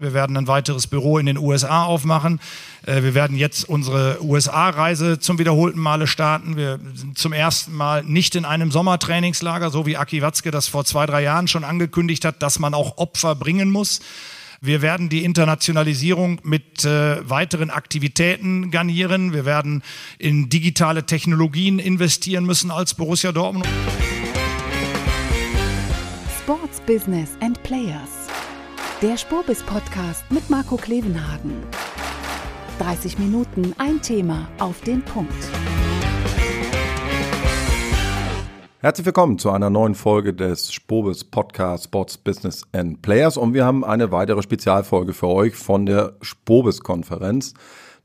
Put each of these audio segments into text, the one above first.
Wir werden ein weiteres Büro in den USA aufmachen. Äh, wir werden jetzt unsere USA-Reise zum wiederholten Male starten. Wir sind zum ersten Mal nicht in einem Sommertrainingslager, so wie Aki Watzke das vor zwei, drei Jahren schon angekündigt hat, dass man auch Opfer bringen muss. Wir werden die Internationalisierung mit äh, weiteren Aktivitäten garnieren. Wir werden in digitale Technologien investieren müssen als Borussia Dortmund. Sports Business and Players der Spurbis Podcast mit Marco Klevenhagen. 30 Minuten, ein Thema auf den Punkt. Herzlich willkommen zu einer neuen Folge des Spobis Podcast Sports Business and Players und wir haben eine weitere Spezialfolge für euch von der Spobis Konferenz.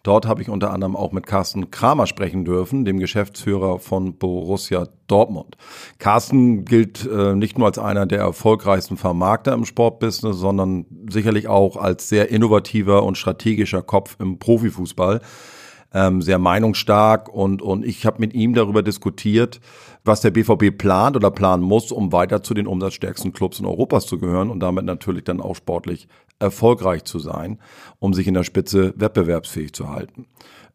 Dort habe ich unter anderem auch mit Carsten Kramer sprechen dürfen, dem Geschäftsführer von Borussia Dortmund. Carsten gilt äh, nicht nur als einer der erfolgreichsten Vermarkter im Sportbusiness, sondern sicherlich auch als sehr innovativer und strategischer Kopf im Profifußball. Ähm, sehr meinungsstark und, und ich habe mit ihm darüber diskutiert, was der BVB plant oder planen muss, um weiter zu den umsatzstärksten Clubs in Europas zu gehören und damit natürlich dann auch sportlich erfolgreich zu sein, um sich in der Spitze wettbewerbsfähig zu halten.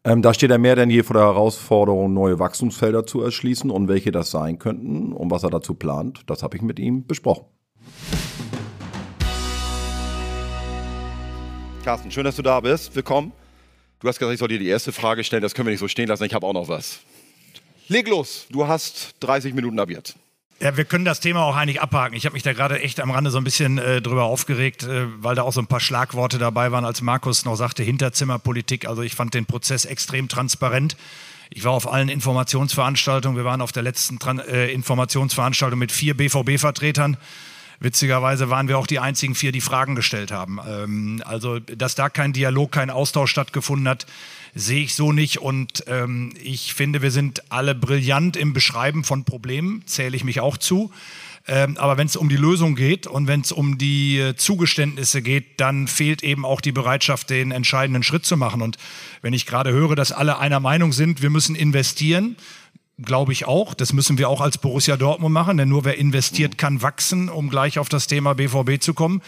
Ähm, da steht er mehr denn je vor der Herausforderung, neue Wachstumsfelder zu erschließen und welche das sein könnten und was er dazu plant. Das habe ich mit ihm besprochen. Carsten, schön, dass du da bist. Willkommen. Du hast gesagt, ich soll dir die erste Frage stellen. Das können wir nicht so stehen lassen. Ich habe auch noch was. Leg los. Du hast 30 Minuten ab jetzt. Ja, wir können das Thema auch eigentlich abhaken. Ich habe mich da gerade echt am Rande so ein bisschen äh, drüber aufgeregt, äh, weil da auch so ein paar Schlagworte dabei waren, als Markus noch sagte, Hinterzimmerpolitik. Also ich fand den Prozess extrem transparent. Ich war auf allen Informationsveranstaltungen. Wir waren auf der letzten Tran äh, Informationsveranstaltung mit vier BVB-Vertretern. Witzigerweise waren wir auch die einzigen vier, die Fragen gestellt haben. Ähm, also, dass da kein Dialog, kein Austausch stattgefunden hat, sehe ich so nicht. Und ähm, ich finde, wir sind alle brillant im Beschreiben von Problemen, zähle ich mich auch zu. Ähm, aber wenn es um die Lösung geht und wenn es um die äh, Zugeständnisse geht, dann fehlt eben auch die Bereitschaft, den entscheidenden Schritt zu machen. Und wenn ich gerade höre, dass alle einer Meinung sind, wir müssen investieren, glaube ich auch. Das müssen wir auch als Borussia Dortmund machen, denn nur wer investiert, kann wachsen, um gleich auf das Thema BVB zu kommen.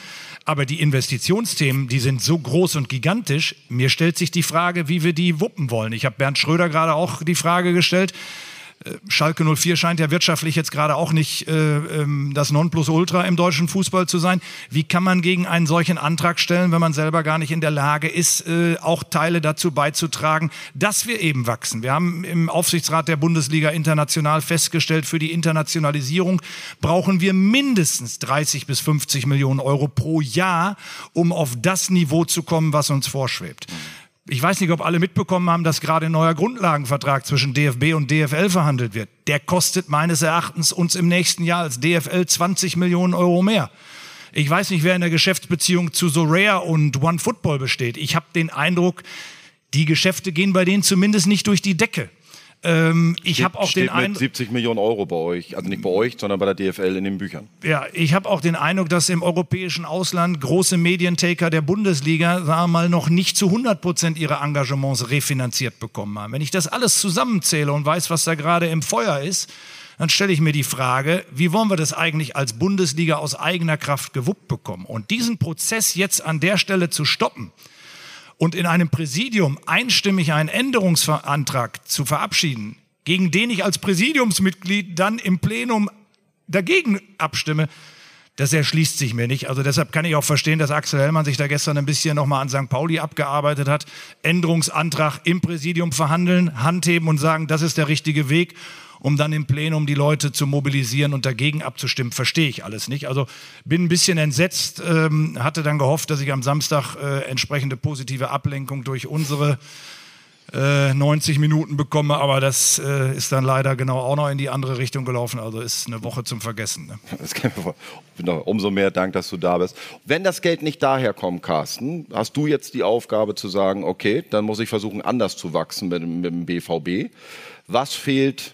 Aber die Investitionsthemen, die sind so groß und gigantisch. Mir stellt sich die Frage, wie wir die wuppen wollen. Ich habe Bernd Schröder gerade auch die Frage gestellt. Schalke 04 scheint ja wirtschaftlich jetzt gerade auch nicht äh, ähm, das Nonplusultra im deutschen Fußball zu sein. Wie kann man gegen einen solchen Antrag stellen, wenn man selber gar nicht in der Lage ist, äh, auch Teile dazu beizutragen, dass wir eben wachsen? Wir haben im Aufsichtsrat der Bundesliga international festgestellt, für die Internationalisierung brauchen wir mindestens 30 bis 50 Millionen Euro pro Jahr, um auf das Niveau zu kommen, was uns vorschwebt. Ich weiß nicht, ob alle mitbekommen haben, dass gerade ein neuer Grundlagenvertrag zwischen DFB und DFL verhandelt wird. Der kostet meines Erachtens uns im nächsten Jahr als DFL 20 Millionen Euro mehr. Ich weiß nicht, wer in der Geschäftsbeziehung zu Soraya und One Football besteht. Ich habe den Eindruck, die Geschäfte gehen bei denen zumindest nicht durch die Decke. Ähm, ich habe auch den Eindruck. 70 Millionen Euro bei euch, also nicht bei euch, sondern bei der DFL in den Büchern. Ja, ich habe auch den Eindruck, dass im europäischen Ausland große Medientaker der Bundesliga, sagen wir mal, noch nicht zu 100 Prozent ihre Engagements refinanziert bekommen haben. Wenn ich das alles zusammenzähle und weiß, was da gerade im Feuer ist, dann stelle ich mir die Frage, wie wollen wir das eigentlich als Bundesliga aus eigener Kraft gewuppt bekommen? Und diesen Prozess jetzt an der Stelle zu stoppen, und in einem Präsidium einstimmig einen Änderungsantrag zu verabschieden, gegen den ich als Präsidiumsmitglied dann im Plenum dagegen abstimme, das erschließt sich mir nicht. Also deshalb kann ich auch verstehen, dass Axel Hellmann sich da gestern ein bisschen nochmal an St. Pauli abgearbeitet hat. Änderungsantrag im Präsidium verhandeln, handheben und sagen, das ist der richtige Weg um dann im Plenum die Leute zu mobilisieren und dagegen abzustimmen, verstehe ich alles nicht. Also bin ein bisschen entsetzt, ähm, hatte dann gehofft, dass ich am Samstag äh, entsprechende positive Ablenkung durch unsere äh, 90 Minuten bekomme, aber das äh, ist dann leider genau auch noch in die andere Richtung gelaufen. Also ist eine Woche zum Vergessen. Ne? Das kann ich Umso mehr Dank, dass du da bist. Wenn das Geld nicht daher kommt, Carsten, hast du jetzt die Aufgabe zu sagen, okay, dann muss ich versuchen, anders zu wachsen mit, mit dem BVB. Was fehlt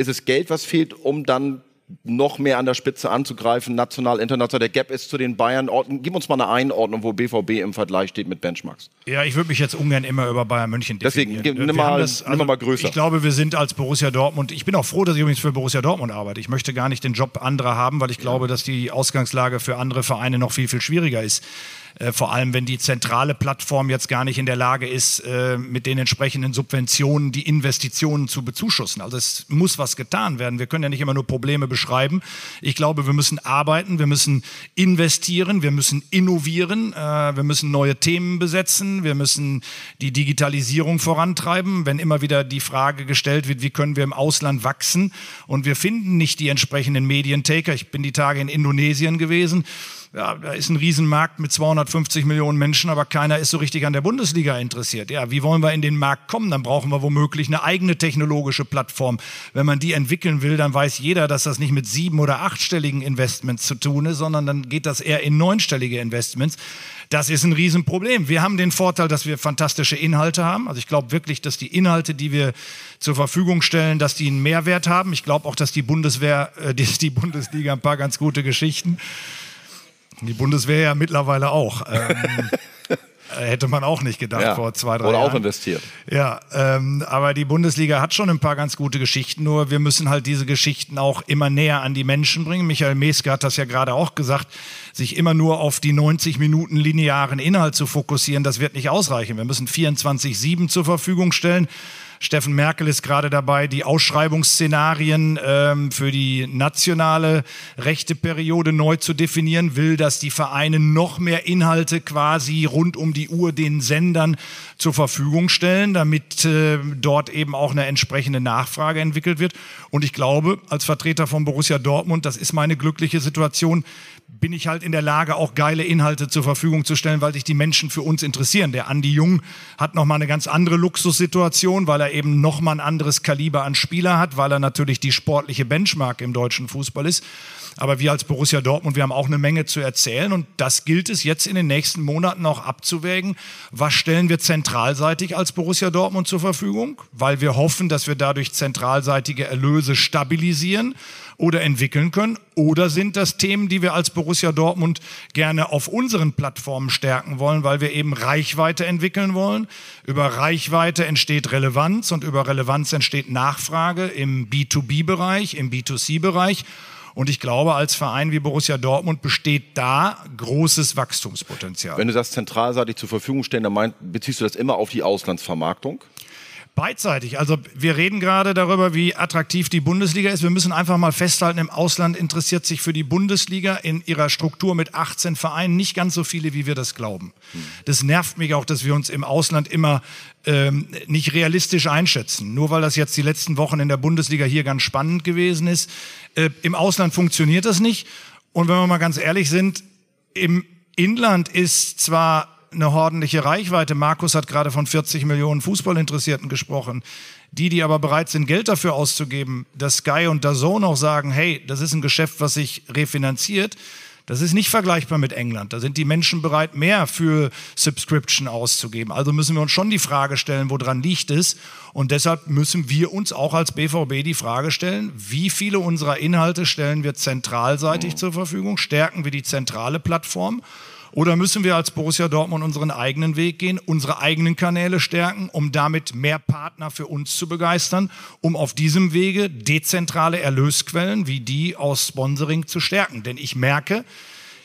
ist es Geld, was fehlt, um dann noch mehr an der Spitze anzugreifen, national, international. Der Gap ist zu den Bayern. Orten. Gib uns mal eine Einordnung, wo BVB im Vergleich steht mit Benchmarks. Ja, ich würde mich jetzt ungern immer über Bayern München definieren. Deswegen, nimm mal, das, also, mal größer. Ich glaube, wir sind als Borussia Dortmund, ich bin auch froh, dass ich übrigens für Borussia Dortmund arbeite. Ich möchte gar nicht den Job anderer haben, weil ich glaube, dass die Ausgangslage für andere Vereine noch viel, viel schwieriger ist. Äh, vor allem, wenn die zentrale Plattform jetzt gar nicht in der Lage ist, äh, mit den entsprechenden Subventionen die Investitionen zu bezuschussen. Also es muss was getan werden. Wir können ja nicht immer nur Probleme beschreiben. Ich glaube, wir müssen arbeiten, wir müssen investieren, wir müssen innovieren, äh, wir müssen neue Themen besetzen, wir müssen die Digitalisierung vorantreiben. Wenn immer wieder die Frage gestellt wird, wie können wir im Ausland wachsen und wir finden nicht die entsprechenden Medientaker. Ich bin die Tage in Indonesien gewesen ja, da ist ein Riesenmarkt mit 250 Millionen Menschen, aber keiner ist so richtig an der Bundesliga interessiert. Ja, wie wollen wir in den Markt kommen? Dann brauchen wir womöglich eine eigene technologische Plattform. Wenn man die entwickeln will, dann weiß jeder, dass das nicht mit sieben- oder achtstelligen Investments zu tun ist, sondern dann geht das eher in neunstellige Investments. Das ist ein Riesenproblem. Wir haben den Vorteil, dass wir fantastische Inhalte haben. Also ich glaube wirklich, dass die Inhalte, die wir zur Verfügung stellen, dass die einen Mehrwert haben. Ich glaube auch, dass die Bundeswehr, äh, die, die Bundesliga ein paar ganz gute Geschichten die Bundeswehr ja mittlerweile auch. Ähm, äh, hätte man auch nicht gedacht ja, vor zwei, drei oder Jahren. Oder auch investiert. Ja, ähm, aber die Bundesliga hat schon ein paar ganz gute Geschichten, nur wir müssen halt diese Geschichten auch immer näher an die Menschen bringen. Michael Meske hat das ja gerade auch gesagt, sich immer nur auf die 90 Minuten linearen Inhalt zu fokussieren, das wird nicht ausreichen. Wir müssen 24-7 zur Verfügung stellen. Steffen Merkel ist gerade dabei, die Ausschreibungsszenarien ähm, für die nationale rechte Periode neu zu definieren, will, dass die Vereine noch mehr Inhalte quasi rund um die Uhr den Sendern zur Verfügung stellen, damit äh, dort eben auch eine entsprechende Nachfrage entwickelt wird. Und ich glaube, als Vertreter von Borussia Dortmund, das ist meine glückliche Situation, bin ich halt in der Lage, auch geile Inhalte zur Verfügung zu stellen, weil sich die Menschen für uns interessieren. Der Andi Jung hat nochmal eine ganz andere Luxussituation, weil er eben nochmal ein anderes Kaliber an Spieler hat, weil er natürlich die sportliche Benchmark im deutschen Fußball ist. Aber wir als Borussia Dortmund, wir haben auch eine Menge zu erzählen und das gilt es jetzt in den nächsten Monaten auch abzuwägen. Was stellen wir zentralseitig als Borussia Dortmund zur Verfügung? Weil wir hoffen, dass wir dadurch zentralseitige Erlöse stabilisieren oder entwickeln können? Oder sind das Themen, die wir als Borussia Dortmund gerne auf unseren Plattformen stärken wollen, weil wir eben Reichweite entwickeln wollen? Über Reichweite entsteht Relevanz und über Relevanz entsteht Nachfrage im B2B-Bereich, im B2C-Bereich. Und ich glaube, als Verein wie Borussia Dortmund besteht da großes Wachstumspotenzial. Wenn du das zentralseitig zur Verfügung stellen, dann mein, beziehst du das immer auf die Auslandsvermarktung? Beidseitig. Also wir reden gerade darüber, wie attraktiv die Bundesliga ist. Wir müssen einfach mal festhalten, im Ausland interessiert sich für die Bundesliga in ihrer Struktur mit 18 Vereinen nicht ganz so viele, wie wir das glauben. Das nervt mich auch, dass wir uns im Ausland immer ähm, nicht realistisch einschätzen. Nur weil das jetzt die letzten Wochen in der Bundesliga hier ganz spannend gewesen ist. Äh, Im Ausland funktioniert das nicht. Und wenn wir mal ganz ehrlich sind, im Inland ist zwar eine ordentliche Reichweite. Markus hat gerade von 40 Millionen Fußballinteressierten gesprochen. Die, die aber bereit sind, Geld dafür auszugeben, dass Sky und Dazone auch sagen, hey, das ist ein Geschäft, was sich refinanziert, das ist nicht vergleichbar mit England. Da sind die Menschen bereit, mehr für Subscription auszugeben. Also müssen wir uns schon die Frage stellen, woran liegt es? Und deshalb müssen wir uns auch als BVB die Frage stellen, wie viele unserer Inhalte stellen wir zentralseitig zur Verfügung? Stärken wir die zentrale Plattform? Oder müssen wir als Borussia Dortmund unseren eigenen Weg gehen, unsere eigenen Kanäle stärken, um damit mehr Partner für uns zu begeistern, um auf diesem Wege dezentrale Erlösquellen wie die aus Sponsoring zu stärken? Denn ich merke,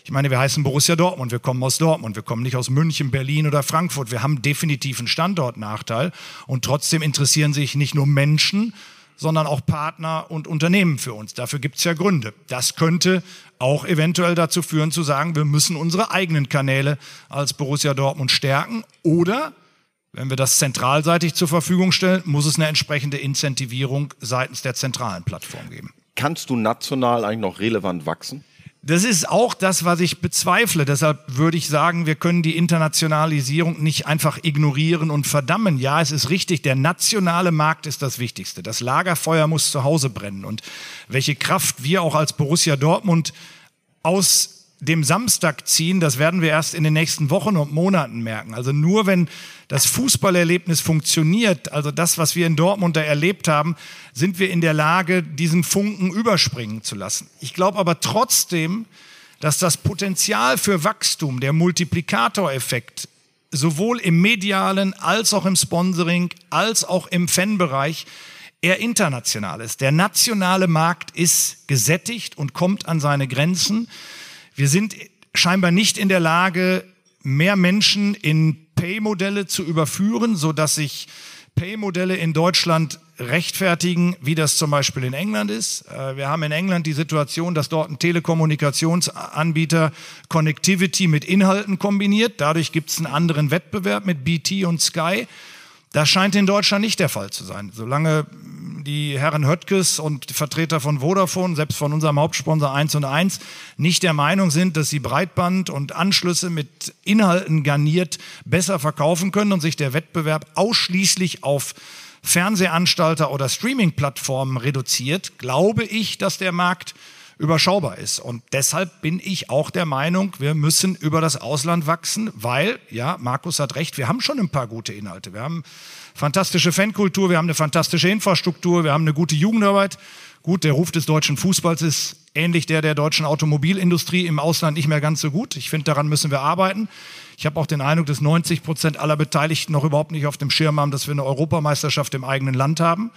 ich meine, wir heißen Borussia Dortmund, wir kommen aus Dortmund, wir kommen nicht aus München, Berlin oder Frankfurt. Wir haben definitiv einen Standortnachteil und trotzdem interessieren sich nicht nur Menschen, sondern auch Partner und Unternehmen für uns. Dafür gibt es ja Gründe. Das könnte auch eventuell dazu führen zu sagen, wir müssen unsere eigenen Kanäle als Borussia Dortmund stärken oder wenn wir das zentralseitig zur Verfügung stellen, muss es eine entsprechende Incentivierung seitens der zentralen Plattform geben. Kannst du national eigentlich noch relevant wachsen? Das ist auch das, was ich bezweifle. Deshalb würde ich sagen, wir können die Internationalisierung nicht einfach ignorieren und verdammen. Ja, es ist richtig, der nationale Markt ist das Wichtigste. Das Lagerfeuer muss zu Hause brennen. Und welche Kraft wir auch als Borussia Dortmund aus dem Samstag ziehen, das werden wir erst in den nächsten Wochen und Monaten merken. Also nur wenn das Fußballerlebnis funktioniert, also das, was wir in Dortmund da erlebt haben, sind wir in der Lage, diesen Funken überspringen zu lassen. Ich glaube aber trotzdem, dass das Potenzial für Wachstum, der Multiplikatoreffekt, sowohl im medialen als auch im Sponsoring als auch im Fanbereich eher international ist. Der nationale Markt ist gesättigt und kommt an seine Grenzen. Wir sind scheinbar nicht in der Lage, mehr Menschen in Pay-Modelle zu überführen, sodass sich Pay-Modelle in Deutschland rechtfertigen, wie das zum Beispiel in England ist. Äh, wir haben in England die Situation, dass dort ein Telekommunikationsanbieter Connectivity mit Inhalten kombiniert. Dadurch gibt es einen anderen Wettbewerb mit BT und Sky. Das scheint in Deutschland nicht der Fall zu sein. Solange die Herren Höttges und Vertreter von Vodafone, selbst von unserem Hauptsponsor 1 und 1, nicht der Meinung sind, dass sie Breitband und Anschlüsse mit Inhalten garniert besser verkaufen können und sich der Wettbewerb ausschließlich auf Fernsehanstalter oder Streaming-Plattformen reduziert, glaube ich, dass der Markt überschaubar ist. Und deshalb bin ich auch der Meinung, wir müssen über das Ausland wachsen, weil, ja, Markus hat recht, wir haben schon ein paar gute Inhalte. Wir haben fantastische Fankultur, wir haben eine fantastische Infrastruktur, wir haben eine gute Jugendarbeit. Gut, der Ruf des deutschen Fußballs ist ähnlich der der deutschen Automobilindustrie im Ausland nicht mehr ganz so gut. Ich finde, daran müssen wir arbeiten. Ich habe auch den Eindruck, dass 90 Prozent aller Beteiligten noch überhaupt nicht auf dem Schirm haben, dass wir eine Europameisterschaft im eigenen Land haben.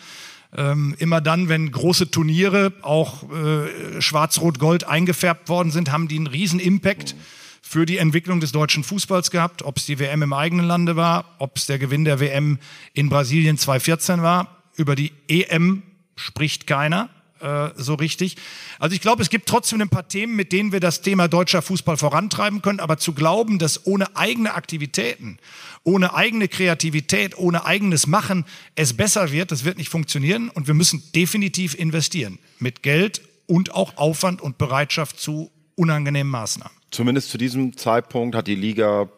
Ähm, immer dann, wenn große Turniere auch äh, schwarz-rot-gold eingefärbt worden sind, haben die einen riesen Impact für die Entwicklung des deutschen Fußballs gehabt, ob es die WM im eigenen Lande war, ob es der Gewinn der WM in Brasilien 2014 war. Über die EM spricht keiner äh, so richtig. Also ich glaube, es gibt trotzdem ein paar Themen, mit denen wir das Thema deutscher Fußball vorantreiben können, aber zu glauben, dass ohne eigene Aktivitäten, ohne eigene Kreativität, ohne eigenes Machen es besser wird, das wird nicht funktionieren und wir müssen definitiv investieren mit Geld und auch Aufwand und Bereitschaft zu unangenehmen Maßnahmen. Zumindest zu diesem Zeitpunkt hat die Liga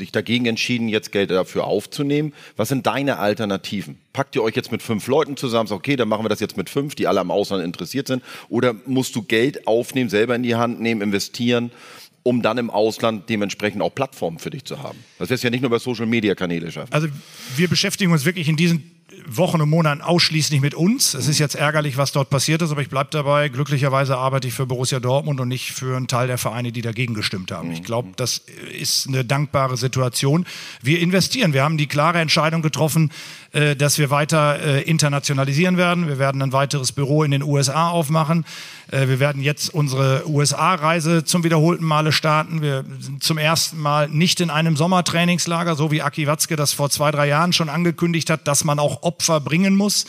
sich dagegen entschieden, jetzt Geld dafür aufzunehmen. Was sind deine Alternativen? Packt ihr euch jetzt mit fünf Leuten zusammen, sagt, okay, dann machen wir das jetzt mit fünf, die alle am Ausland interessiert sind? Oder musst du Geld aufnehmen, selber in die Hand nehmen, investieren, um dann im Ausland dementsprechend auch Plattformen für dich zu haben? Das wirst du ja nicht nur über Social Media Kanäle schaffen. Also wir beschäftigen uns wirklich in diesen Wochen und Monaten ausschließlich mit uns. Es ist jetzt ärgerlich, was dort passiert ist, aber ich bleibe dabei. Glücklicherweise arbeite ich für Borussia Dortmund und nicht für einen Teil der Vereine, die dagegen gestimmt haben. Ich glaube, das ist eine dankbare Situation. Wir investieren. Wir haben die klare Entscheidung getroffen, äh, dass wir weiter äh, internationalisieren werden. Wir werden ein weiteres Büro in den USA aufmachen. Äh, wir werden jetzt unsere USA-Reise zum wiederholten Male starten. Wir sind zum ersten Mal nicht in einem Sommertrainingslager, so wie Aki Watzke das vor zwei, drei Jahren schon angekündigt hat, dass man auch Opfer bringen muss.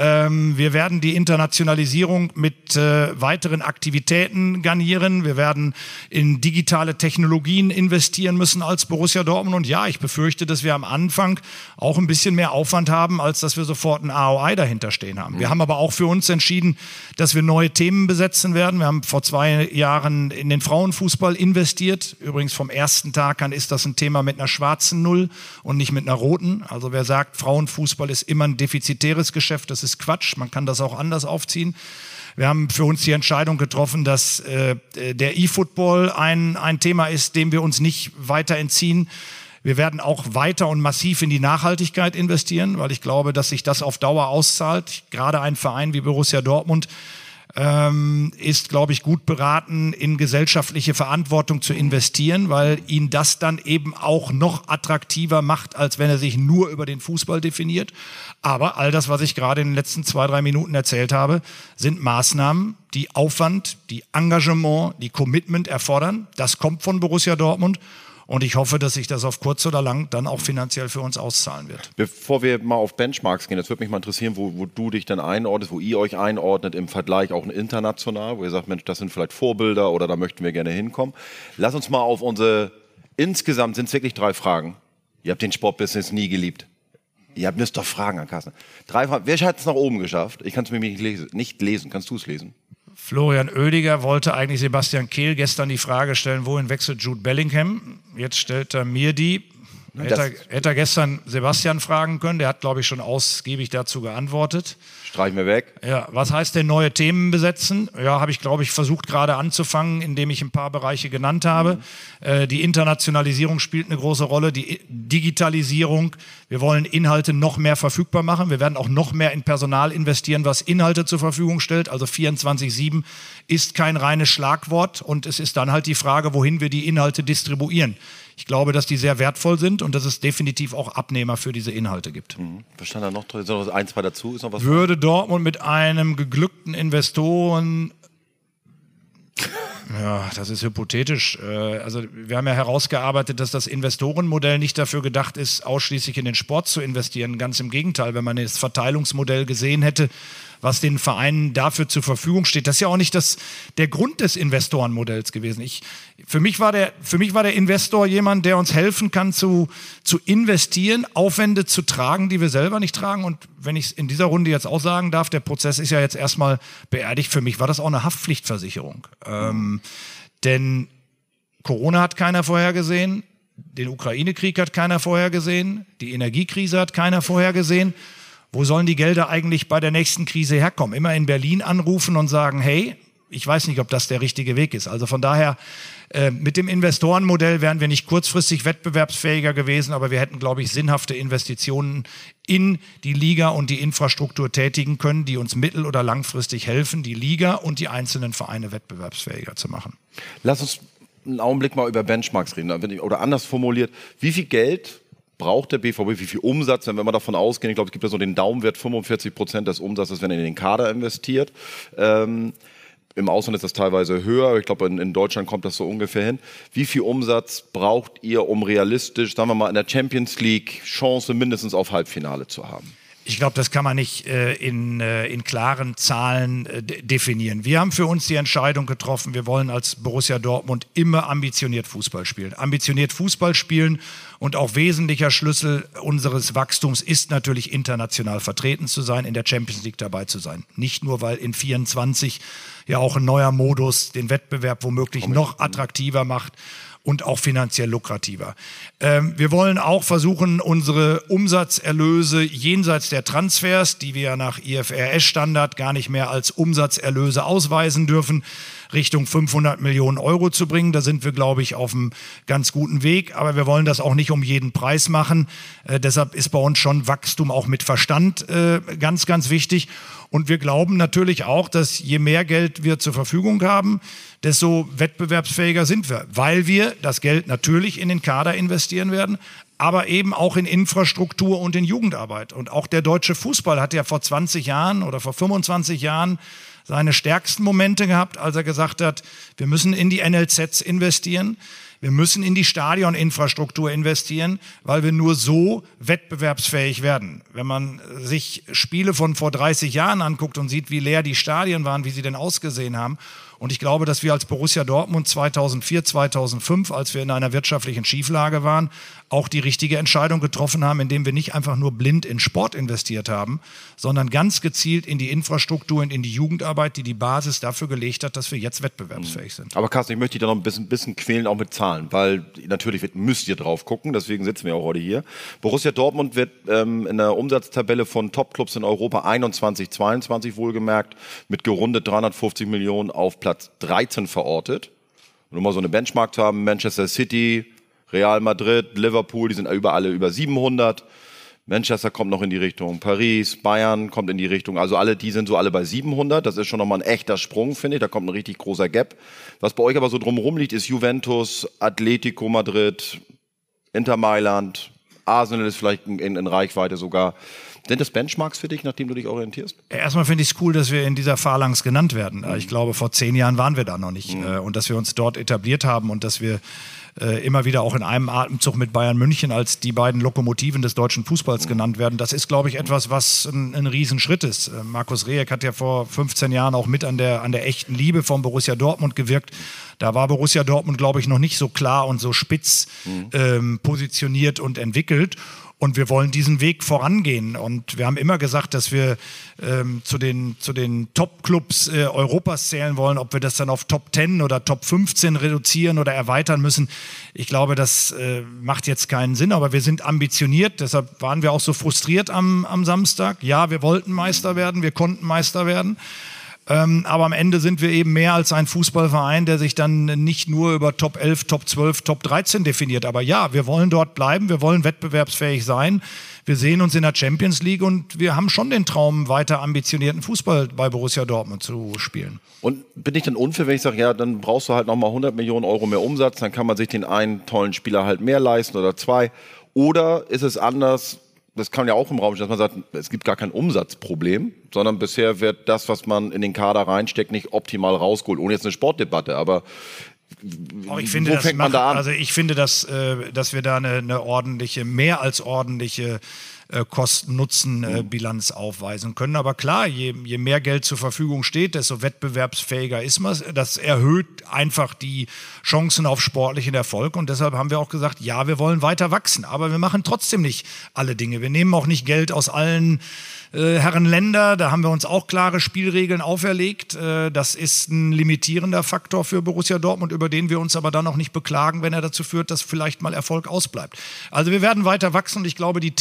Ähm, wir werden die Internationalisierung mit äh, weiteren Aktivitäten garnieren. Wir werden in digitale Technologien investieren müssen als Borussia Dortmund. Und ja, ich befürchte, dass wir am Anfang auch ein bisschen mehr Aufwand haben, als dass wir sofort ein AOI dahinter stehen haben. Mhm. Wir haben aber auch für uns entschieden, dass wir neue Themen besetzen werden. Wir haben vor zwei Jahren in den Frauenfußball investiert. Übrigens vom ersten Tag an ist das ein Thema mit einer schwarzen Null und nicht mit einer roten. Also wer sagt, Frauenfußball ist immer ein defizitäres Geschäft, das ist ist Quatsch. Man kann das auch anders aufziehen. Wir haben für uns die Entscheidung getroffen, dass äh, der E-Football ein, ein Thema ist, dem wir uns nicht weiter entziehen. Wir werden auch weiter und massiv in die Nachhaltigkeit investieren, weil ich glaube, dass sich das auf Dauer auszahlt. Gerade ein Verein wie Borussia Dortmund ähm, ist, glaube ich, gut beraten, in gesellschaftliche Verantwortung zu investieren, weil ihn das dann eben auch noch attraktiver macht, als wenn er sich nur über den Fußball definiert. Aber all das, was ich gerade in den letzten zwei, drei Minuten erzählt habe, sind Maßnahmen, die Aufwand, die Engagement, die Commitment erfordern. Das kommt von Borussia Dortmund. Und ich hoffe, dass sich das auf kurz oder lang dann auch finanziell für uns auszahlen wird. Bevor wir mal auf Benchmarks gehen, das würde mich mal interessieren, wo, wo du dich dann einordnest, wo ihr euch einordnet im Vergleich auch international, wo ihr sagt, Mensch, das sind vielleicht Vorbilder oder da möchten wir gerne hinkommen. Lass uns mal auf unsere, insgesamt sind es wirklich drei Fragen. Ihr habt den Sportbusiness nie geliebt. Ihr müsst doch Fragen an Kassen. Drei Fragen. Wer hat es nach oben geschafft? Ich kann es mir. Nicht lesen. Kannst du es lesen? Florian Oediger wollte eigentlich Sebastian Kehl gestern die Frage stellen, wohin wechselt Jude Bellingham? Jetzt stellt er mir die. Hätte er, hätte er gestern Sebastian fragen können, der hat, glaube ich, schon ausgiebig dazu geantwortet. Streichen wir weg. Ja, was heißt denn neue Themen besetzen? Ja, habe ich, glaube ich, versucht gerade anzufangen, indem ich ein paar Bereiche genannt habe. Mhm. Äh, die Internationalisierung spielt eine große Rolle, die Digitalisierung. Wir wollen Inhalte noch mehr verfügbar machen. Wir werden auch noch mehr in Personal investieren, was Inhalte zur Verfügung stellt. Also 24-7 ist kein reines Schlagwort und es ist dann halt die Frage, wohin wir die Inhalte distribuieren. Ich glaube, dass die sehr wertvoll sind und dass es definitiv auch Abnehmer für diese Inhalte gibt. Mhm. Was stand da noch? Ist noch ein, zwei dazu? Ist noch was Würde Dortmund mit einem geglückten Investoren Ja, das ist hypothetisch. Äh, also wir haben ja herausgearbeitet, dass das Investorenmodell nicht dafür gedacht ist, ausschließlich in den Sport zu investieren. Ganz im Gegenteil, wenn man das Verteilungsmodell gesehen hätte, was den Vereinen dafür zur Verfügung steht. Das ist ja auch nicht das, der Grund des Investorenmodells gewesen. Ich, für, mich war der, für mich war der Investor jemand, der uns helfen kann zu, zu investieren, Aufwände zu tragen, die wir selber nicht tragen. Und wenn ich es in dieser Runde jetzt auch sagen darf, der Prozess ist ja jetzt erstmal beerdigt. Für mich war das auch eine Haftpflichtversicherung. Ähm, denn Corona hat keiner vorhergesehen. Den Ukraine-Krieg hat keiner vorhergesehen. Die Energiekrise hat keiner vorhergesehen wo sollen die Gelder eigentlich bei der nächsten Krise herkommen? Immer in Berlin anrufen und sagen, hey, ich weiß nicht, ob das der richtige Weg ist. Also von daher, äh, mit dem Investorenmodell wären wir nicht kurzfristig wettbewerbsfähiger gewesen, aber wir hätten, glaube ich, sinnhafte Investitionen in die Liga und die Infrastruktur tätigen können, die uns mittel- oder langfristig helfen, die Liga und die einzelnen Vereine wettbewerbsfähiger zu machen. Lass uns einen Augenblick mal über Benchmarks reden. Oder anders formuliert, wie viel Geld braucht der BVB, wie viel Umsatz, wenn wir mal davon ausgehen, ich glaube, es gibt ja so den Daumenwert 45 Prozent des Umsatzes, wenn er in den Kader investiert. Ähm, Im Ausland ist das teilweise höher. Ich glaube, in, in, Deutschland kommt das so ungefähr hin. Wie viel Umsatz braucht ihr, um realistisch, sagen wir mal, in der Champions League Chance mindestens auf Halbfinale zu haben? Ich glaube, das kann man nicht äh, in, äh, in klaren Zahlen äh, definieren. Wir haben für uns die Entscheidung getroffen, wir wollen als Borussia Dortmund immer ambitioniert Fußball spielen. Ambitioniert Fußball spielen und auch wesentlicher Schlüssel unseres Wachstums ist natürlich international vertreten zu sein, in der Champions League dabei zu sein. Nicht nur, weil in 24 ja auch ein neuer Modus den Wettbewerb womöglich noch attraktiver macht und auch finanziell lukrativer. Ähm, wir wollen auch versuchen, unsere Umsatzerlöse jenseits der Transfers, die wir nach IFRS-Standard gar nicht mehr als Umsatzerlöse ausweisen dürfen, Richtung 500 Millionen Euro zu bringen. Da sind wir, glaube ich, auf einem ganz guten Weg. Aber wir wollen das auch nicht um jeden Preis machen. Äh, deshalb ist bei uns schon Wachstum auch mit Verstand äh, ganz, ganz wichtig. Und wir glauben natürlich auch, dass je mehr Geld wir zur Verfügung haben, desto wettbewerbsfähiger sind wir, weil wir das Geld natürlich in den Kader investieren werden, aber eben auch in Infrastruktur und in Jugendarbeit. Und auch der deutsche Fußball hat ja vor 20 Jahren oder vor 25 Jahren seine stärksten Momente gehabt, als er gesagt hat, wir müssen in die NLZs investieren. Wir müssen in die Stadioninfrastruktur investieren, weil wir nur so wettbewerbsfähig werden. Wenn man sich Spiele von vor 30 Jahren anguckt und sieht, wie leer die Stadien waren, wie sie denn ausgesehen haben und ich glaube, dass wir als Borussia Dortmund 2004, 2005, als wir in einer wirtschaftlichen Schieflage waren, auch die richtige Entscheidung getroffen haben, indem wir nicht einfach nur blind in Sport investiert haben, sondern ganz gezielt in die Infrastruktur und in die Jugendarbeit, die die Basis dafür gelegt hat, dass wir jetzt wettbewerbsfähig sind. Aber Carsten, ich möchte dich da noch ein bisschen, bisschen quälen, auch mit Zahlen, weil natürlich müsst ihr drauf gucken, deswegen sitzen wir auch heute hier. Borussia Dortmund wird ähm, in der Umsatztabelle von Topclubs in Europa 21, 22 wohlgemerkt mit gerundet 350 Millionen auf Platz Platz 13 verortet. Und um mal so eine Benchmark zu haben, Manchester City, Real Madrid, Liverpool, die sind über alle über 700. Manchester kommt noch in die Richtung, Paris, Bayern kommt in die Richtung. Also alle, die sind so alle bei 700. Das ist schon nochmal ein echter Sprung, finde ich. Da kommt ein richtig großer Gap. Was bei euch aber so drumherum liegt, ist Juventus, Atletico Madrid, Inter Mailand, Arsenal ist vielleicht in, in Reichweite sogar. Sind das Benchmarks für dich, nachdem du dich orientierst? Erstmal finde ich es cool, dass wir in dieser Phalanx genannt werden. Mhm. Ich glaube, vor zehn Jahren waren wir da noch nicht. Mhm. Äh, und dass wir uns dort etabliert haben und dass wir äh, immer wieder auch in einem Atemzug mit Bayern München als die beiden Lokomotiven des deutschen Fußballs mhm. genannt werden. Das ist, glaube ich, etwas, was ein, ein Riesenschritt ist. Äh, Markus Rehek hat ja vor 15 Jahren auch mit an der, an der echten Liebe von Borussia Dortmund gewirkt. Da war Borussia Dortmund, glaube ich, noch nicht so klar und so spitz mhm. ähm, positioniert und entwickelt. Und wir wollen diesen Weg vorangehen. Und wir haben immer gesagt, dass wir ähm, zu den, zu den Top-Clubs äh, Europas zählen wollen. Ob wir das dann auf Top 10 oder Top 15 reduzieren oder erweitern müssen, ich glaube, das äh, macht jetzt keinen Sinn. Aber wir sind ambitioniert. Deshalb waren wir auch so frustriert am, am Samstag. Ja, wir wollten Meister werden, wir konnten Meister werden. Ähm, aber am Ende sind wir eben mehr als ein Fußballverein, der sich dann nicht nur über Top 11, Top 12, Top 13 definiert. Aber ja, wir wollen dort bleiben, wir wollen wettbewerbsfähig sein. Wir sehen uns in der Champions League und wir haben schon den Traum, weiter ambitionierten Fußball bei Borussia Dortmund zu spielen. Und bin ich dann unfair, wenn ich sage, ja, dann brauchst du halt nochmal 100 Millionen Euro mehr Umsatz, dann kann man sich den einen tollen Spieler halt mehr leisten oder zwei. Oder ist es anders, das kann ja auch im Raum stehen, dass man sagt, es gibt gar kein Umsatzproblem, sondern bisher wird das, was man in den Kader reinsteckt, nicht optimal rausgeholt, ohne jetzt eine Sportdebatte, aber auch ich finde, wo das fängt man macht, da an? Also ich finde, dass, äh, dass wir da eine, eine ordentliche, mehr als ordentliche äh, Kosten-Nutzen-Bilanz aufweisen können. Aber klar, je, je mehr Geld zur Verfügung steht, desto wettbewerbsfähiger ist man. Das erhöht einfach die Chancen auf sportlichen Erfolg. Und deshalb haben wir auch gesagt, ja, wir wollen weiter wachsen. Aber wir machen trotzdem nicht alle Dinge. Wir nehmen auch nicht Geld aus allen äh, Herrenländer. Da haben wir uns auch klare Spielregeln auferlegt. Äh, das ist ein limitierender Faktor für Borussia Dortmund, über den wir uns aber dann auch nicht beklagen, wenn er dazu führt, dass vielleicht mal Erfolg ausbleibt. Also wir werden weiter wachsen und ich glaube, die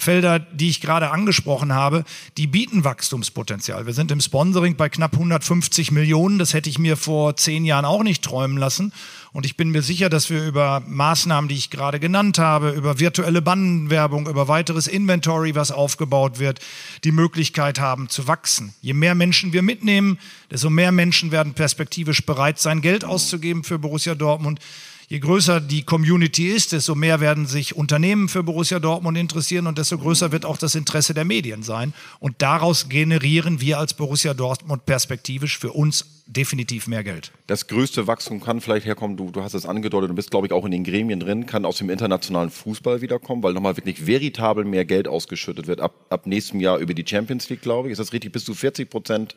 Themenfelder, die ich gerade angesprochen habe, die bieten Wachstumspotenzial. Wir sind im Sponsoring bei knapp 150 Millionen. Das hätte ich mir vor zehn Jahren auch nicht träumen lassen. Und ich bin mir sicher, dass wir über Maßnahmen, die ich gerade genannt habe, über virtuelle Bannenwerbung, über weiteres Inventory, was aufgebaut wird, die Möglichkeit haben zu wachsen. Je mehr Menschen wir mitnehmen, desto mehr Menschen werden perspektivisch bereit sein, Geld auszugeben für Borussia Dortmund. Je größer die Community ist, desto mehr werden sich Unternehmen für Borussia Dortmund interessieren und desto größer wird auch das Interesse der Medien sein. Und daraus generieren wir als Borussia Dortmund perspektivisch für uns definitiv mehr Geld. Das größte Wachstum kann vielleicht herkommen, du, du hast es angedeutet, du bist, glaube ich, auch in den Gremien drin, kann aus dem internationalen Fußball wiederkommen, weil nochmal wirklich veritabel mehr Geld ausgeschüttet wird. Ab, ab nächstem Jahr über die Champions League, glaube ich. Ist das richtig? Bis zu 40 Prozent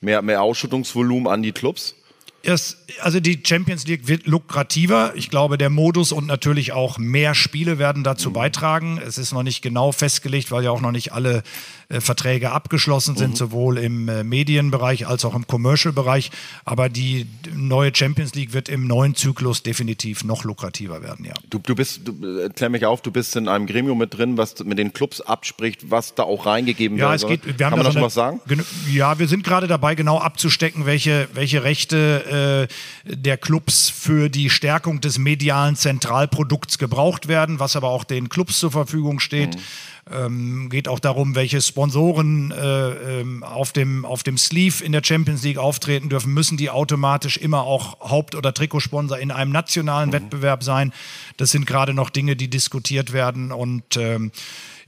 mehr, mehr Ausschüttungsvolumen an die Clubs? Erst, also die Champions League wird lukrativer. Ich glaube, der Modus und natürlich auch mehr Spiele werden dazu beitragen. Es ist noch nicht genau festgelegt, weil ja auch noch nicht alle äh, Verträge abgeschlossen sind, mhm. sowohl im äh, Medienbereich als auch im Commercial-Bereich. Aber die neue Champions League wird im neuen Zyklus definitiv noch lukrativer werden, ja. Du, du bist, du, äh, klär mich auf, du bist in einem Gremium mit drin, was mit den Clubs abspricht, was da auch reingegeben ja, wird. Es geht, wir haben Kann man da schon was sagen? Ja, wir sind gerade dabei, genau abzustecken, welche, welche Rechte äh, der Clubs für die Stärkung des medialen Zentralprodukts gebraucht werden, was aber auch den Clubs zur Verfügung steht. Mhm. Ähm, geht auch darum, welche Sponsoren äh, ähm, auf, dem, auf dem Sleeve in der Champions League auftreten dürfen. Müssen die automatisch immer auch Haupt- oder Trikotsponsor in einem nationalen mhm. Wettbewerb sein? Das sind gerade noch Dinge, die diskutiert werden und ähm,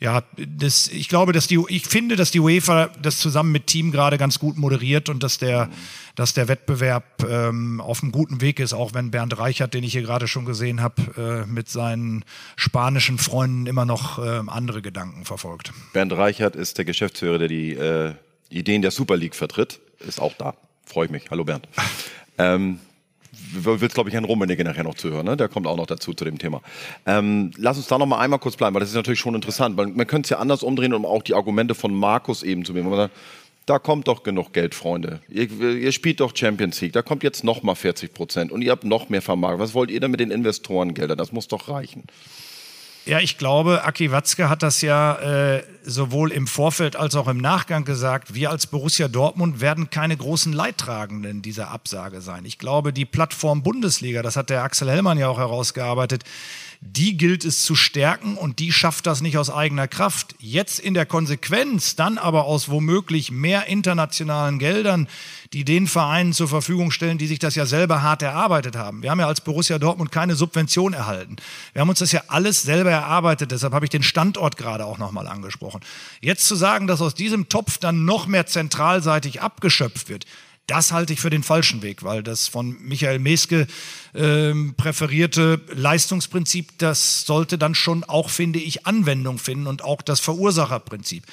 ja, das, ich glaube, dass die, ich finde, dass die UEFA das zusammen mit Team gerade ganz gut moderiert und dass der, dass der Wettbewerb ähm, auf einem guten Weg ist, auch wenn Bernd Reichert, den ich hier gerade schon gesehen habe, äh, mit seinen spanischen Freunden immer noch äh, andere Gedanken verfolgt. Bernd Reichert ist der Geschäftsführer, der die äh, Ideen der Super League vertritt, ist auch da. Freue ich mich. Hallo Bernd. ähm, wird, glaube ich, Herrn Rummenigge nachher noch zuhören. Ne? Der kommt auch noch dazu zu dem Thema. Ähm, lass uns da noch mal einmal kurz bleiben, weil das ist natürlich schon interessant. Weil man könnte es ja anders umdrehen, um auch die Argumente von Markus eben zu nehmen. Da kommt doch genug Geld, Freunde. Ihr, ihr, spielt doch Champions League. Da kommt jetzt noch mal 40 Prozent und ihr habt noch mehr Vermarktung. Was wollt ihr denn mit den Investorengeldern? Das muss doch reichen. Ja, ich glaube, Aki Watzke hat das ja äh, sowohl im Vorfeld als auch im Nachgang gesagt. Wir als Borussia Dortmund werden keine großen Leidtragenden dieser Absage sein. Ich glaube, die Plattform Bundesliga, das hat der Axel Hellmann ja auch herausgearbeitet, die gilt es zu stärken und die schafft das nicht aus eigener Kraft. Jetzt in der Konsequenz dann aber aus womöglich mehr internationalen Geldern, die den Vereinen zur Verfügung stellen, die sich das ja selber hart erarbeitet haben. Wir haben ja als Borussia Dortmund keine Subvention erhalten. Wir haben uns das ja alles selber erarbeitet, deshalb habe ich den Standort gerade auch nochmal angesprochen. Jetzt zu sagen, dass aus diesem Topf dann noch mehr zentralseitig abgeschöpft wird, das halte ich für den falschen Weg, weil das von Michael Meske äh, präferierte Leistungsprinzip, das sollte dann schon auch, finde ich, Anwendung finden und auch das Verursacherprinzip.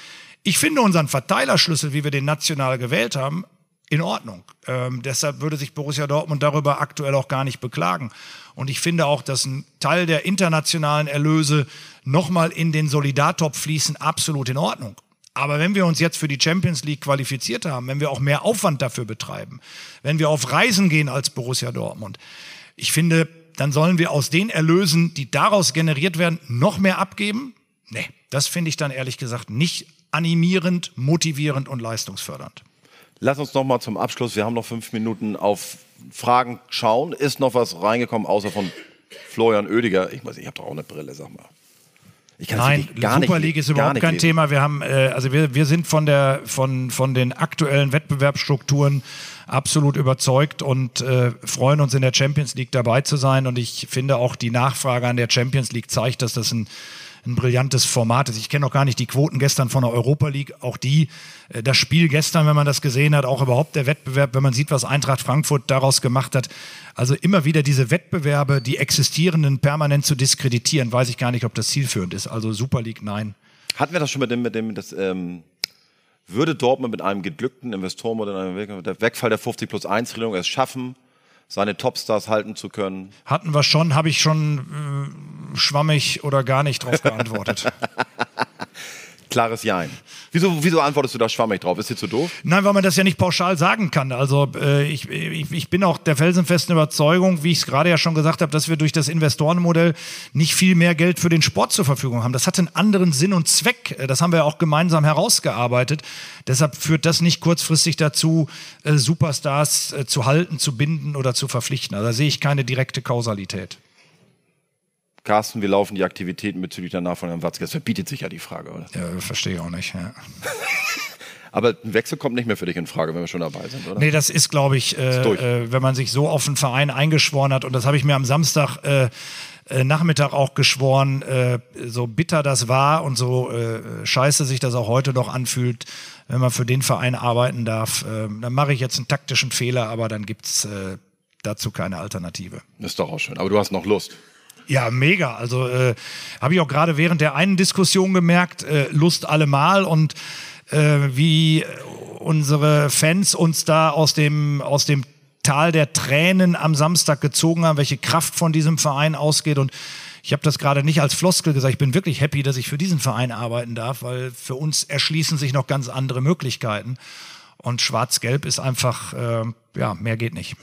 Ich finde unseren Verteilerschlüssel, wie wir den national gewählt haben, in Ordnung. Ähm, deshalb würde sich Borussia Dortmund darüber aktuell auch gar nicht beklagen. Und ich finde auch, dass ein Teil der internationalen Erlöse nochmal in den Solidartopf fließen, absolut in Ordnung. Aber wenn wir uns jetzt für die Champions League qualifiziert haben, wenn wir auch mehr Aufwand dafür betreiben, wenn wir auf Reisen gehen als Borussia Dortmund, ich finde, dann sollen wir aus den Erlösen, die daraus generiert werden, noch mehr abgeben? Nee, das finde ich dann ehrlich gesagt nicht animierend, motivierend und leistungsfördernd. Lass uns noch mal zum Abschluss, wir haben noch fünf Minuten auf Fragen schauen. Ist noch was reingekommen, außer von Florian Oediger? Ich, weiß, ich habe doch auch eine Brille, sag mal. Nein, Super League ist überhaupt kein lesen. Thema. Wir haben, äh, also wir, wir sind von der, von, von den aktuellen Wettbewerbsstrukturen absolut überzeugt und äh, freuen uns in der Champions League dabei zu sein. Und ich finde auch die Nachfrage an der Champions League zeigt, dass das ein ein brillantes Format ist. Ich kenne noch gar nicht die Quoten gestern von der Europa League. Auch die, äh, das Spiel gestern, wenn man das gesehen hat, auch überhaupt der Wettbewerb, wenn man sieht, was Eintracht Frankfurt daraus gemacht hat. Also immer wieder diese Wettbewerbe, die existierenden permanent zu diskreditieren, weiß ich gar nicht, ob das zielführend ist. Also Super League, nein. Hatten wir das schon mit dem, mit dem, das, ähm, würde Dortmund mit einem geglückten Investorenmodell, der Wegfall der 50 plus 1 Regelung es schaffen, seine Topstars halten zu können? Hatten wir schon, habe ich schon äh, schwammig oder gar nicht drauf geantwortet. Klares Jein. Wieso, wieso antwortest du da schwammig drauf? Ist dir zu doof? Nein, weil man das ja nicht pauschal sagen kann. Also äh, ich, ich, ich bin auch der felsenfesten Überzeugung, wie ich es gerade ja schon gesagt habe, dass wir durch das Investorenmodell nicht viel mehr Geld für den Sport zur Verfügung haben. Das hat einen anderen Sinn und Zweck. Äh, das haben wir auch gemeinsam herausgearbeitet. Deshalb führt das nicht kurzfristig dazu, äh, Superstars äh, zu halten, zu binden oder zu verpflichten. Also da sehe ich keine direkte Kausalität. Carsten, wir laufen die Aktivitäten bezüglich der Nachfolge am Watzke. Das verbietet sich ja die Frage, oder? Ja, verstehe ich auch nicht. Ja. Aber ein Wechsel kommt nicht mehr für dich in Frage, wenn wir schon dabei sind, oder? Nee, das ist, glaube ich, äh, äh, wenn man sich so auf einen Verein eingeschworen hat, und das habe ich mir am Samstag äh, äh Nachmittag auch geschworen, äh, so bitter das war und so äh, scheiße sich das auch heute noch anfühlt, wenn man für den Verein arbeiten darf, dann mache ich jetzt einen taktischen Fehler, aber dann gibt es dazu keine Alternative. ist doch auch schön. Aber du hast noch Lust. Ja, mega. Also äh, habe ich auch gerade während der einen Diskussion gemerkt, äh, Lust allemal und äh, wie unsere Fans uns da aus dem, aus dem Tal der Tränen am Samstag gezogen haben, welche Kraft von diesem Verein ausgeht und ich habe das gerade nicht als Floskel gesagt. Ich bin wirklich happy, dass ich für diesen Verein arbeiten darf, weil für uns erschließen sich noch ganz andere Möglichkeiten. Und Schwarz-Gelb ist einfach, äh, ja, mehr geht nicht.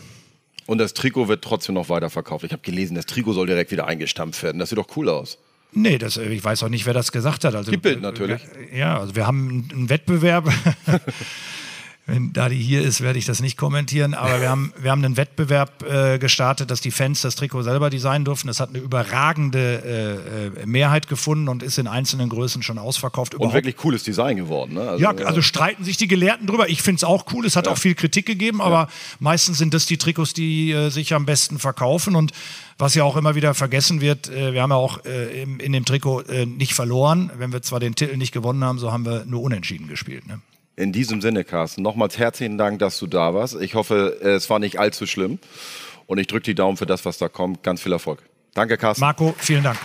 Und das Trikot wird trotzdem noch weiterverkauft. Ich habe gelesen, das Trikot soll direkt wieder eingestampft werden. Das sieht doch cool aus. Nee, das, ich weiß auch nicht, wer das gesagt hat. Also, Die Bild natürlich. Ja, also wir haben einen Wettbewerb. Wenn Dadi hier ist, werde ich das nicht kommentieren. Aber wir haben, wir haben einen Wettbewerb äh, gestartet, dass die Fans das Trikot selber designen durften. Das hat eine überragende äh, äh Mehrheit gefunden und ist in einzelnen Größen schon ausverkauft. Überhaupt. Und wirklich cooles Design geworden. Ne? Also, ja, also streiten sich die Gelehrten drüber. Ich finde es auch cool. Es hat ja. auch viel Kritik gegeben, aber ja. meistens sind das die Trikots, die äh, sich am besten verkaufen. Und was ja auch immer wieder vergessen wird, äh, wir haben ja auch äh, in, in dem Trikot äh, nicht verloren. Wenn wir zwar den Titel nicht gewonnen haben, so haben wir nur unentschieden gespielt. Ne? In diesem Sinne, Carsten, nochmals herzlichen Dank, dass du da warst. Ich hoffe, es war nicht allzu schlimm. Und ich drücke die Daumen für das, was da kommt. Ganz viel Erfolg. Danke, Carsten. Marco, vielen Dank.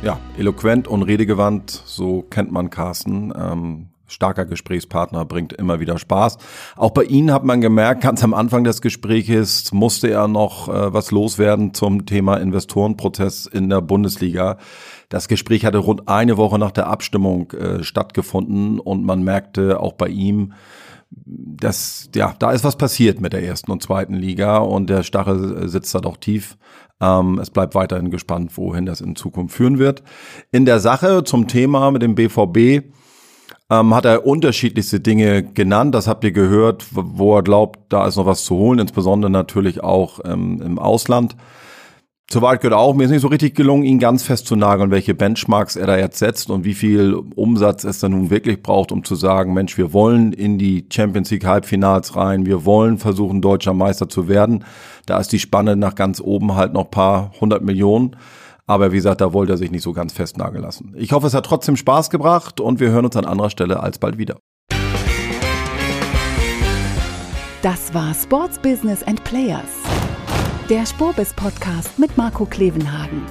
Ja, eloquent und redegewandt, so kennt man Carsten. Ähm, starker Gesprächspartner, bringt immer wieder Spaß. Auch bei Ihnen hat man gemerkt, ganz am Anfang des Gesprächs musste er noch äh, was loswerden zum Thema Investorenprozess in der Bundesliga. Das Gespräch hatte rund eine Woche nach der Abstimmung äh, stattgefunden und man merkte auch bei ihm, dass ja, da ist was passiert mit der ersten und zweiten Liga und der Stachel sitzt da doch tief. Ähm, es bleibt weiterhin gespannt, wohin das in Zukunft führen wird. In der Sache zum Thema mit dem BVB ähm, hat er unterschiedlichste Dinge genannt. Das habt ihr gehört, wo er glaubt, da ist noch was zu holen, insbesondere natürlich auch ähm, im Ausland. Soweit gehört auch, mir ist nicht so richtig gelungen, ihn ganz fest zu nageln, welche Benchmarks er da jetzt setzt und wie viel Umsatz es dann nun wirklich braucht, um zu sagen, Mensch, wir wollen in die Champions League Halbfinals rein, wir wollen versuchen, deutscher Meister zu werden. Da ist die Spanne nach ganz oben halt noch paar hundert Millionen. Aber wie gesagt, da wollte er sich nicht so ganz festnageln lassen. Ich hoffe, es hat trotzdem Spaß gebracht und wir hören uns an anderer Stelle alsbald wieder. Das war Sports Business and Players. Der Spobis Podcast mit Marco Klevenhagen.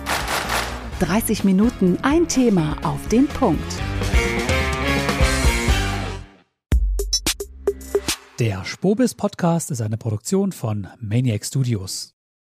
30 Minuten ein Thema auf den Punkt. Der Spobis Podcast ist eine Produktion von Maniac Studios.